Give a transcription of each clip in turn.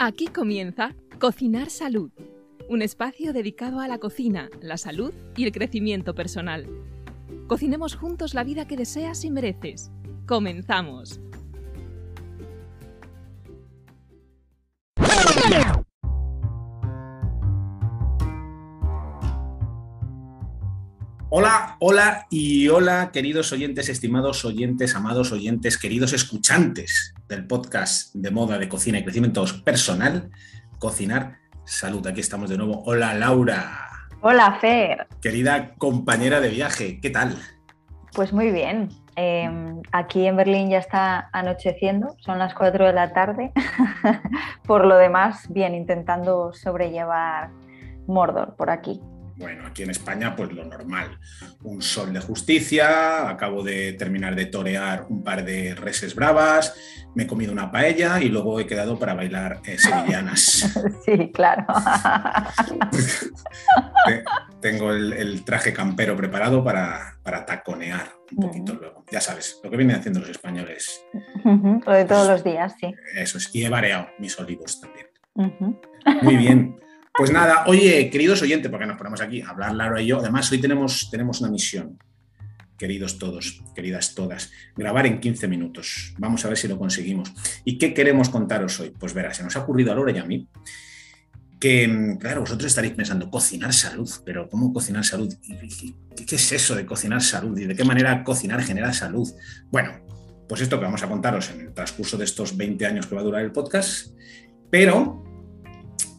Aquí comienza Cocinar Salud, un espacio dedicado a la cocina, la salud y el crecimiento personal. Cocinemos juntos la vida que deseas y mereces. Comenzamos. Hola, y hola, queridos oyentes, estimados oyentes, amados oyentes, queridos escuchantes del podcast de moda de cocina y crecimiento personal, Cocinar Salud. Aquí estamos de nuevo. Hola, Laura. Hola, Fer. Querida compañera de viaje, ¿qué tal? Pues muy bien. Em, aquí en Berlín ya está anocheciendo, son las 4 de la tarde. por lo demás, bien, intentando sobrellevar Mordor por aquí. Bueno, aquí en España, pues lo normal. Un sol de justicia, acabo de terminar de torear un par de reses bravas, me he comido una paella y luego he quedado para bailar eh, sevillanas. Sí, claro. Tengo el, traje campero preparado para, taconear un poquito luego. Ya sabes, lo que vienen haciendo los españoles. Lo de todos los días, sí. Eso es. Y he variado mis olivos también. Muy bien. Pues nada, oye, queridos oyentes, porque nos ponemos aquí a hablar Laura y yo, además hoy tenemos, tenemos una misión, queridos todos, queridas todas, grabar en 15 minutos. Vamos a ver si lo conseguimos. ¿Y qué queremos contaros hoy? Pues verás, se nos ha ocurrido a Laura y a mí que, claro, vosotros estaréis pensando, cocinar salud, pero ¿cómo cocinar salud? ¿Qué, es eso de cocinar salud? ¿Y de qué manera cocinar genera salud? Bueno, pues esto que vamos a contaros en el transcurso de estos 20 años que va a durar el podcast, pero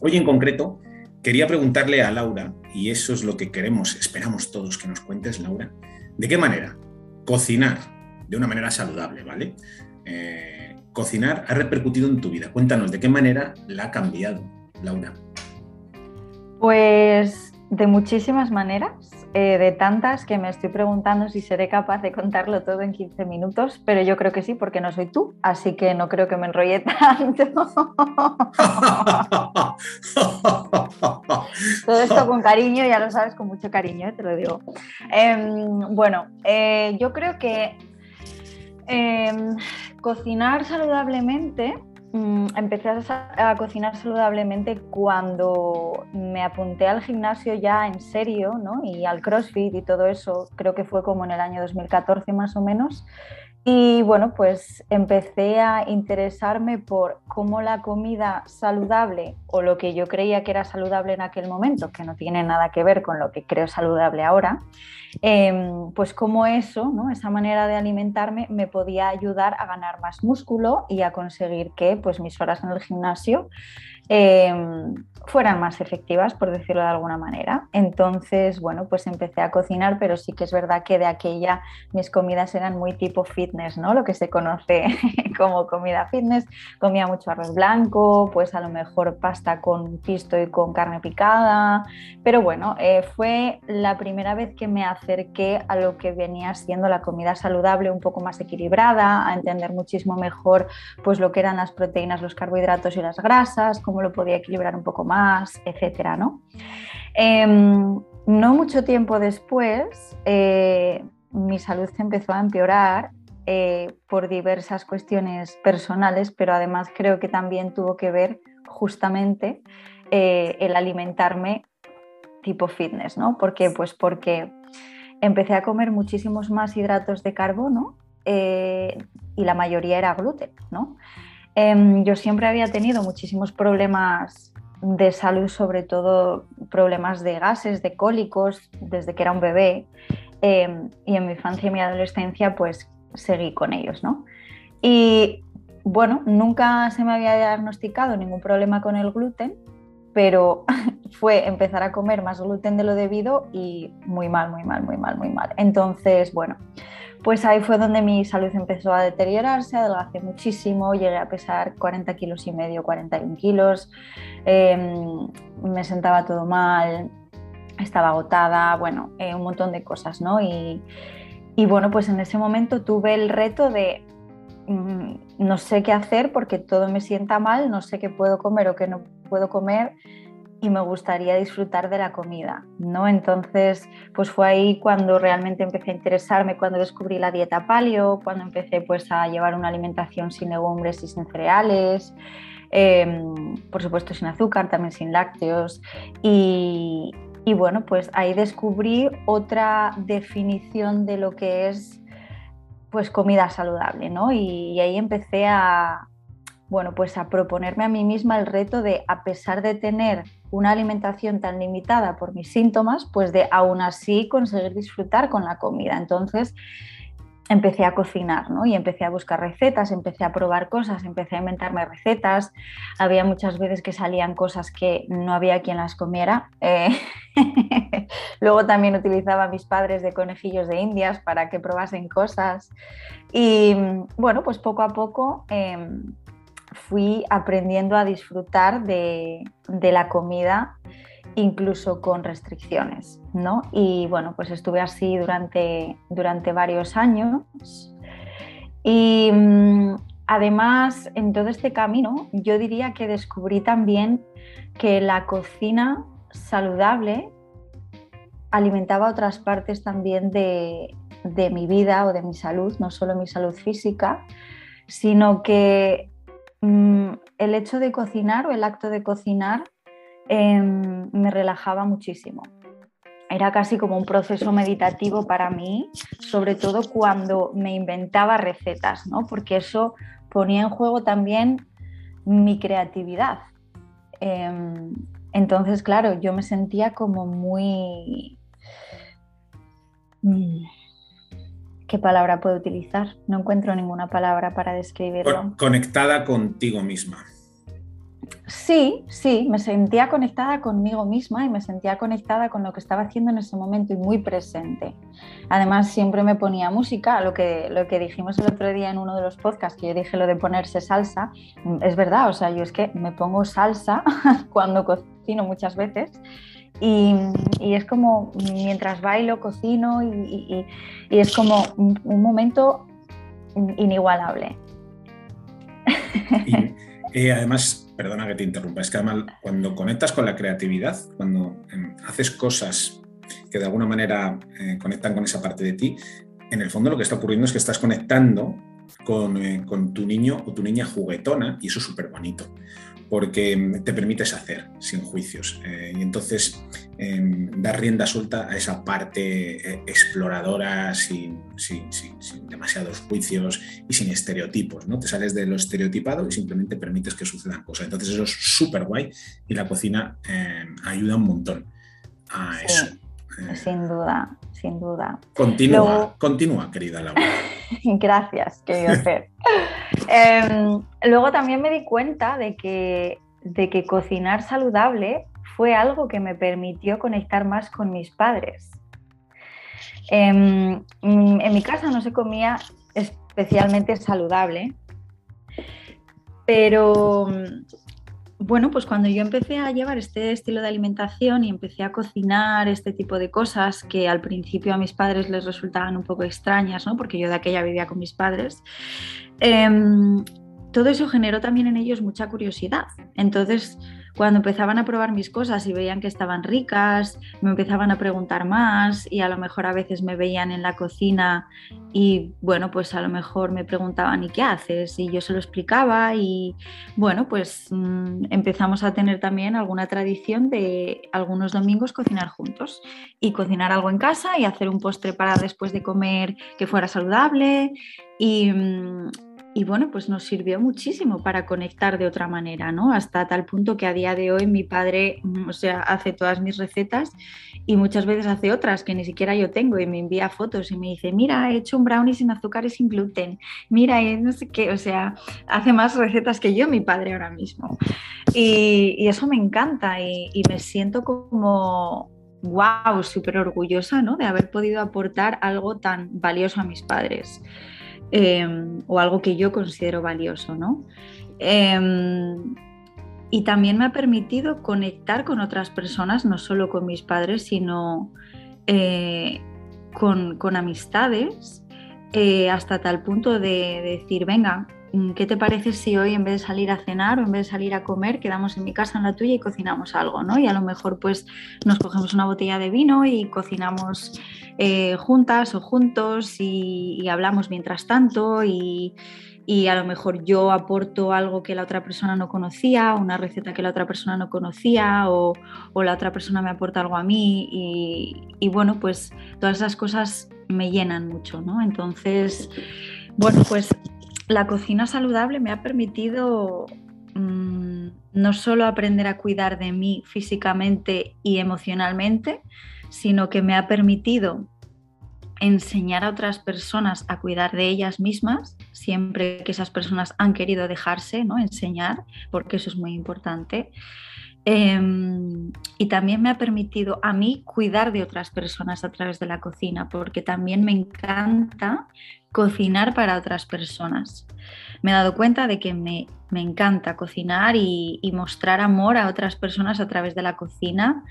hoy en concreto Quería preguntarle a Laura, y eso es lo que queremos, esperamos todos que nos cuentes, Laura, ¿de qué manera cocinar de una manera saludable, ¿vale? Eh, cocinar ha repercutido en tu vida. Cuéntanos, ¿de qué manera la ha cambiado, Laura? Pues de muchísimas maneras. Eh, de tantas que me estoy preguntando si seré capaz de contarlo todo en 15 minutos, pero yo creo que sí, porque no soy tú, así que no creo que me enrolle tanto. todo esto con cariño, ya lo sabes, con mucho cariño, eh, te lo digo. Em, bueno, eh, yo creo que em, cocinar saludablemente empecé a, cocinar saludablemente cuando me apunté al gimnasio ya en serio, ¿no? Y al CrossFit y todo eso, creo que fue como en el año 2014 más o menos. Y bueno, pues empecé a interesarme por cómo la comida saludable o lo que yo creía que era saludable en aquel momento, que no tiene nada que ver con lo que creo saludable ahora, em, pues cómo eso, ¿no? esa manera de alimentarme me podía ayudar a ganar más músculo y a conseguir que pues, mis horas en el gimnasio Em, fueran más efectivas, por decirlo de alguna manera. Entonces, bueno, pues empecé a cocinar, pero sí que es verdad que de aquella mis comidas eran muy tipo fitness, ¿no? Lo que se conoce como comida fitness. Comía mucho arroz blanco, pues a lo mejor pasta con pisto y con carne picada. Pero bueno, eh, fue la primera vez que me acerqué a lo que venía siendo la comida saludable, un poco más equilibrada, a entender muchísimo mejor pues lo que eran las proteínas, los carbohidratos y las grasas, lo podía equilibrar un poco más, etcétera, ¿no? Em, no mucho tiempo después, eh, mi salud empezó a empeorar eh, por diversas cuestiones personales, pero además creo que también tuvo que ver justamente eh, el alimentarme tipo fitness, ¿no? ¿Por qué? Pues porque empecé a comer muchísimos más hidratos de carbono y la mayoría era gluten, ¿no? Em, yo siempre había tenido muchísimos problemas de salud, sobre todo problemas de gases, de cólicos, desde que era un bebé. Em, y en mi infancia y mi adolescencia, pues seguí con ellos, ¿no? Y bueno, nunca se me había diagnosticado ningún problema con el gluten, pero fue empezar a comer más gluten de lo debido y muy mal, muy mal, muy mal, muy mal. Entonces, bueno, pues ahí fue donde mi salud empezó a deteriorarse, adelgacé muchísimo, llegué a pesar 40 kilos y medio, 41 kilos, em, me sentaba todo mal, estaba agotada, bueno, eh, un montón de cosas, ¿no? Y, bueno, pues en ese momento tuve el reto de mm, no sé qué hacer porque todo me sienta mal, no sé qué puedo comer o qué no puedo comer y me gustaría disfrutar de la comida, ¿no? Entonces, pues fue ahí cuando realmente empecé a interesarme, cuando descubrí la dieta paleo, cuando empecé pues a llevar una alimentación sin legumbres y sin cereales. em, por supuesto sin azúcar, también sin lácteos y, bueno, pues ahí descubrí otra definición de lo que es pues comida saludable, ¿no? Y, y ahí empecé a, bueno, pues a proponerme a mí misma el reto de, a pesar de tener una alimentación tan limitada por mis síntomas, pues de aún así conseguir disfrutar con la comida. Entonces empecé a cocinar, ¿no? Y empecé a buscar recetas, empecé a probar cosas, empecé a inventarme recetas. Había muchas veces que salían cosas que no había quien las comiera. Eh, luego también utilizaba a mis padres de conejillos de indias para que probasen cosas. Y bueno, pues poco a poco em, fui aprendiendo a disfrutar de, la comida incluso con restricciones, ¿no? Y bueno, pues estuve así durante, durante varios años. Y mm, además, en todo este camino, yo diría que descubrí también que la cocina saludable alimentaba otras partes también de, de mi vida o de mi salud, no solo mi salud física, sino que Mm, el hecho de cocinar o el acto de cocinar em, me relajaba muchísimo. Era casi como un proceso meditativo para mí, sobre todo cuando me inventaba recetas, ¿no? porque eso ponía en juego también mi creatividad. Em, entonces, claro, yo me sentía como muy... Mm, ¿Qué palabra puedo utilizar? No encuentro ninguna palabra para describirlo. Conectada contigo misma. Sí, sí, me sentía conectada conmigo misma y me sentía conectada con lo que estaba haciendo en ese momento y muy presente. Además, siempre me ponía música, lo que, lo que dijimos el otro día en uno de los podcasts, que yo dije lo de ponerse salsa, es verdad, o sea, yo es que me pongo salsa cuando cocino muchas veces y, es como mientras bailo, cocino y, es como un, momento inigualable. Y, además, perdona que te interrumpa, es que además cuando conectas con la creatividad, cuando em, haces cosas que de alguna manera eh, conectan con esa parte de ti, en el fondo lo que está ocurriendo es que estás conectando con, eh, con tu niño o tu niña juguetona y eso es súper bonito porque te permites hacer sin juicios. Eh, y entonces em, dar rienda suelta a esa parte eh, exploradora sin, demasiados juicios y sin estereotipos. ¿no? Te sales de lo estereotipado y simplemente permites que sucedan cosas. Entonces eso es súper guay y la cocina em, ayuda un montón a eso. Eh, sin duda, sin duda. Continúa, continúa, querida Laura. Gracias, querido Fer. Em, luego también me di cuenta de que, de que cocinar saludable fue algo que me permitió conectar más con mis padres. Em, en mi casa no se comía especialmente saludable, pero bueno, pues cuando yo empecé a llevar este estilo de alimentación y empecé a cocinar este tipo de cosas que al principio a mis padres les resultaban un poco extrañas, ¿no? porque yo de aquella vivía con mis padres, em, todo eso generó también en ellos mucha curiosidad. Entonces, cuando empezaban a probar mis cosas y veían que estaban ricas, me empezaban a preguntar más y a lo mejor a veces me veían en la cocina y bueno, pues a lo mejor me preguntaban ¿y qué haces? Y yo se lo explicaba y bueno, pues mm, empezamos a tener también alguna tradición de algunos domingos cocinar juntos y cocinar algo en casa y hacer un postre para después de comer que fuera saludable y, mm, y bueno, pues nos sirvió muchísimo para conectar de otra manera, ¿no? Hasta tal punto que a día de hoy mi padre, mm, o sea, hace todas mis recetas y muchas veces hace otras que ni siquiera yo tengo y me envía fotos y me dice, mira, he hecho un brownie sin azúcar y sin gluten, mira, no sé qué, o sea, hace más recetas que yo mi padre ahora mismo. Y, eso me encanta y, y me siento como, wow, súper orgullosa, ¿no? De haber podido aportar algo tan valioso a mis padres. Em, o algo que yo considero valioso, ¿no? Em, y también me ha permitido conectar con otras personas, no solo con mis padres, sino eh, con, amistades, eh, hasta tal punto de, decir, venga, ¿qué te parece si hoy en vez de salir a cenar o en vez de salir a comer, quedamos en mi casa, en la tuya y cocinamos algo, ¿no? Y a lo mejor pues nos cogemos una botella de vino y cocinamos eh, juntas o juntos y, hablamos mientras tanto y, a lo mejor yo aporto algo que la otra persona no conocía, una receta que la otra persona no conocía o, la otra persona me aporta algo a mí y, y bueno, pues todas esas cosas me llenan mucho, ¿no? Entonces, bueno, pues la cocina saludable me ha permitido mm, no solo aprender a cuidar de mí físicamente y emocionalmente, sino que me ha permitido enseñar a otras personas a cuidar de ellas mismas, siempre que esas personas han querido dejarse, ¿no? enseñar, porque eso es muy importante. Em, y también me ha permitido a mí cuidar de otras personas a través de la cocina, porque también me encanta cocinar para otras personas. Me he dado cuenta de que me, encanta cocinar y, mostrar amor a otras personas a través de la cocina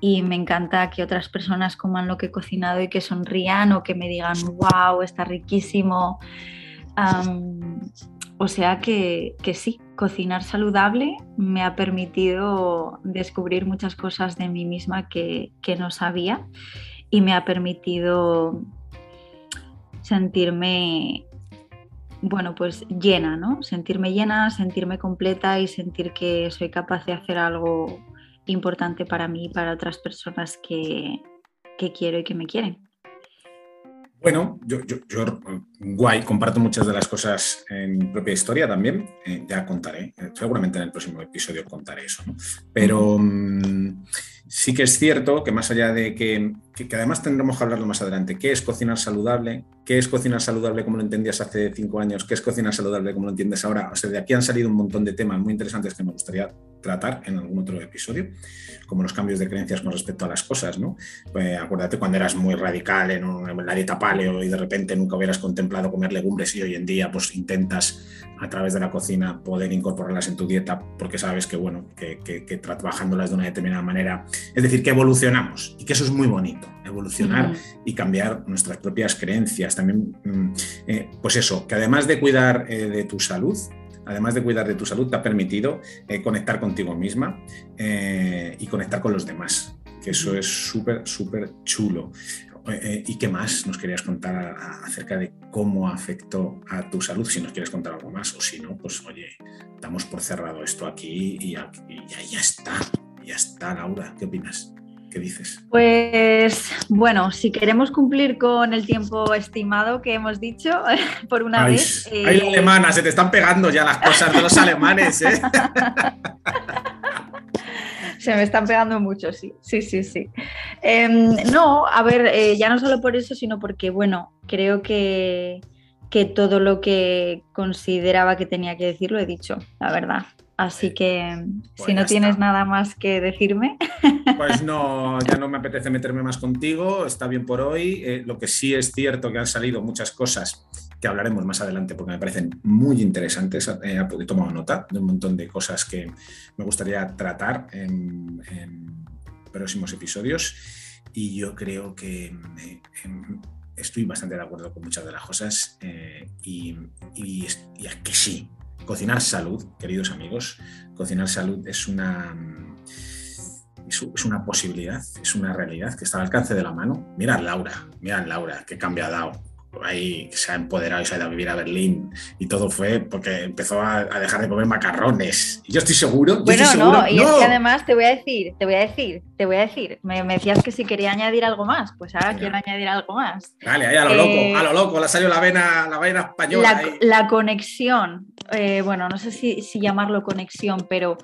y me encanta que otras personas coman lo que he cocinado y que sonrían o que me digan, wow, está riquísimo. O sea que, sí, cocinar saludable me ha permitido descubrir muchas cosas de mí misma que, no sabía y me ha permitido sentirme, bueno, pues llena, ¿no? Sentirme llena, sentirme completa y sentir que soy capaz de hacer algo importante para mí y para otras personas que quiero y que me quieren. Bueno, yo, guay, comparto muchas de las cosas en mi propia historia también. Eh, ya contaré, eh, seguramente en el próximo episodio contaré eso. ¿no? Pero mm, sí que es cierto que más allá de que, que, además tendremos que hablarlo más adelante, ¿qué es cocinar saludable? ¿Qué es cocinar saludable como lo entendías hace cinco años? ¿Qué es cocinar saludable como lo entiendes ahora? O sea, de aquí han salido un montón de temas muy interesantes que me gustaría tratar en algún otro episodio, como los cambios de creencias con respecto a las cosas, ¿no? Pues acuérdate cuando eras muy radical en, en, la dieta paleo y de repente nunca hubieras contemplado comer legumbres y hoy en día pues intentas a través de la cocina poder incorporarlas en tu dieta porque sabes que, bueno, que, que, trabajándolas de una determinada manera, es decir, que evolucionamos y que eso es muy bonito, evolucionar y cambiar nuestras propias creencias. También, mm, eh, pues eso, que además de cuidar eh, de tu salud, además de cuidar de tu salud, te ha permitido eh, conectar contigo misma eh, y conectar con los demás, que eso es súper, súper chulo. Eh, ¿Y qué más nos querías contar acerca de cómo afectó a tu salud? Si nos quieres contar algo más, o si no, pues oye, damos por cerrado esto aquí y, y ya, ya está, ya está, Laura. ¿Qué opinas? ¿Qué dices? Pues bueno, si queremos cumplir con el tiempo estimado que hemos dicho por una vez. Eh... Ay, alemana, se te están pegando ya las cosas de los alemanes, ¿eh? se me están pegando mucho, sí, sí, sí, sí. Em, no, a ver, eh, ya no solo por eso, sino porque, bueno, creo que, que todo lo que consideraba que tenía que decir lo he dicho, la verdad. Así que pues si no tienes nada más que decirme. Pues no, ya no me apetece meterme más contigo, está bien por hoy. Eh, lo que sí es cierto que han salido muchas cosas que hablaremos más adelante porque me parecen muy interesantes. Eh, he tomado nota de un montón de cosas que me gustaría tratar en, próximos episodios y yo creo que eh, em, estoy bastante de acuerdo con muchas de las cosas y, y, y que sí, Cocinar salud, queridos amigos, cocinar salud es una, es una posibilidad, es una realidad que está al alcance de la mano. Mira Laura, mira Laura, qué cambio ha dado ahí se ha empoderado y se ha ido a vivir a Berlín y todo fue porque empezó a, dejar de comer macarrones. Y yo estoy seguro. Bueno, no, y es que además te voy a decir, te voy a decir, te voy a decir, me, decías que si quería añadir algo más, pues ahora quiero añadir algo más. Dale, ahí a lo loco, eh, a lo loco, le salió la vena, la vena española. La, conexión, eh, bueno, no sé si, llamarlo conexión, pero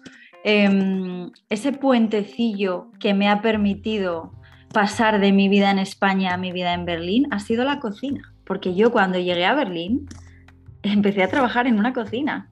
em, ese puentecillo que me ha permitido pasar de mi vida en España a mi vida en Berlín ha sido la cocina porque yo cuando llegué a Berlín empecé a trabajar en una cocina.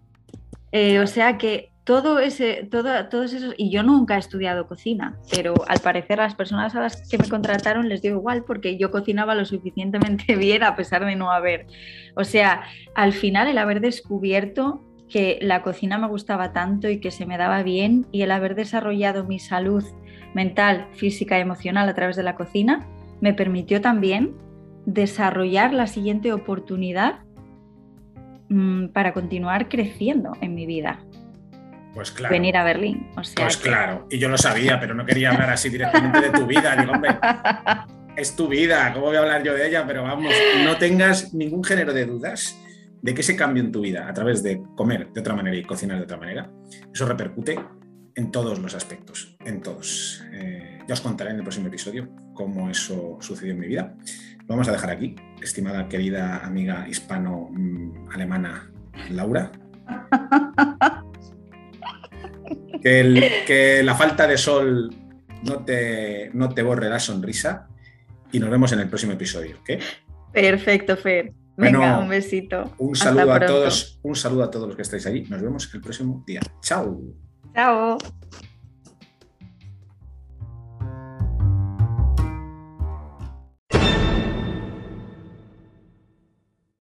Eh, o sea que todo ese, todo, todos esos, y yo nunca he estudiado cocina, pero al parecer las personas a las que me contrataron les dio igual porque yo cocinaba lo suficientemente bien a pesar de no haber. O sea, al final el haber descubierto que la cocina me gustaba tanto y que se me daba bien y el haber desarrollado mi salud mental, física y emocional a través de la cocina me permitió también desarrollar la siguiente oportunidad mm, para continuar creciendo en mi vida. Pues claro. Venir a Berlín. pues claro, y yo lo sabía, pero no quería hablar así directamente de tu vida. Digo, hombre, es tu vida, ¿cómo voy a hablar yo de ella? Pero vamos, no tengas ningún género de dudas de que ese cambio en tu vida a través de comer de otra manera y cocinar de otra manera, eso repercute en todos los aspectos, en todos. Eh, ya os contaré en el próximo episodio cómo eso sucedió en mi vida. Lo vamos a dejar aquí, estimada querida amiga hispano-alemana Laura. Que, la falta de sol no te, no te borre la sonrisa y nos vemos en el próximo episodio. Perfecto, Fer. Venga, un besito. Un saludo a todos, un saludo a todos los que estáis allí. Nos vemos el próximo día. Chao. Chao.